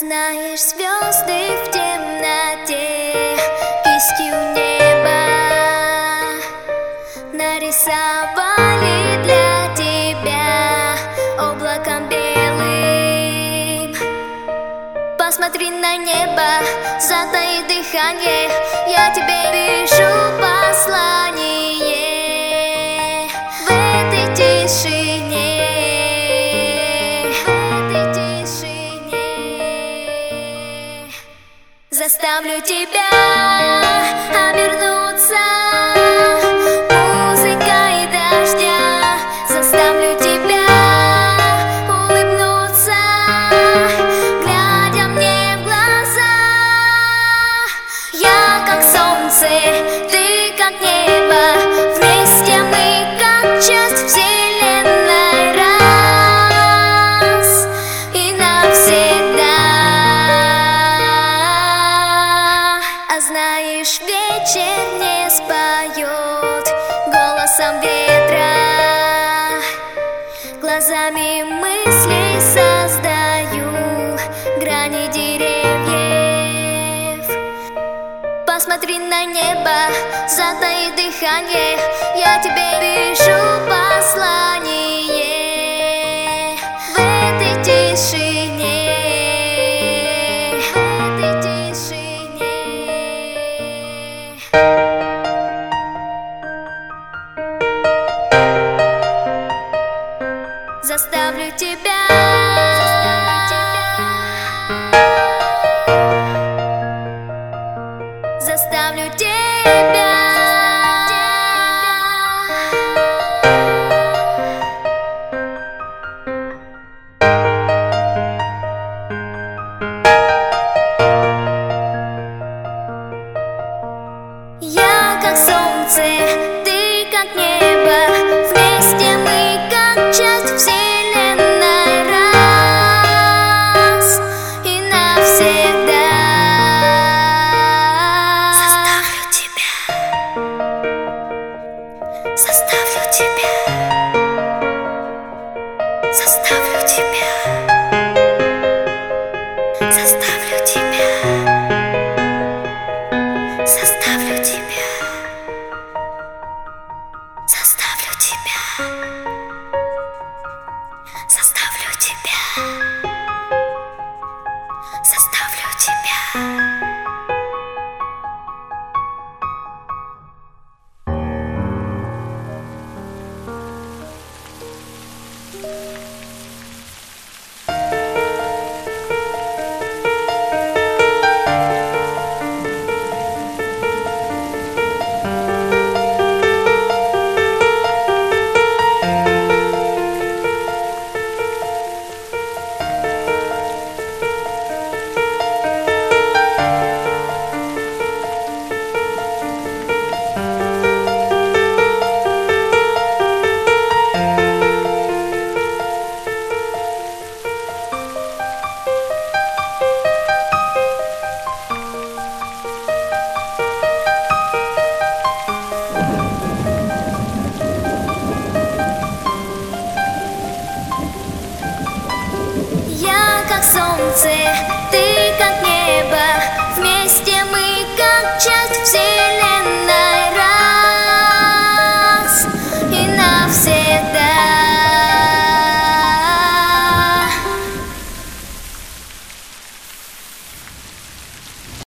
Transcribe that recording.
знаешь, звезды в темноте Кистью неба Нарисовали для тебя Облаком белым. Посмотри на небо, затаи дыхание Я тебе вижу Заставлю тебя обернуться знаешь, вечер не споет Голосом ветра. Глазами мысли создаю Грани деревьев. Посмотри на небо, затаи дыхание Я тебе вижу заставлю тебя. Заставлю тебя. Я как солнце. 奇妙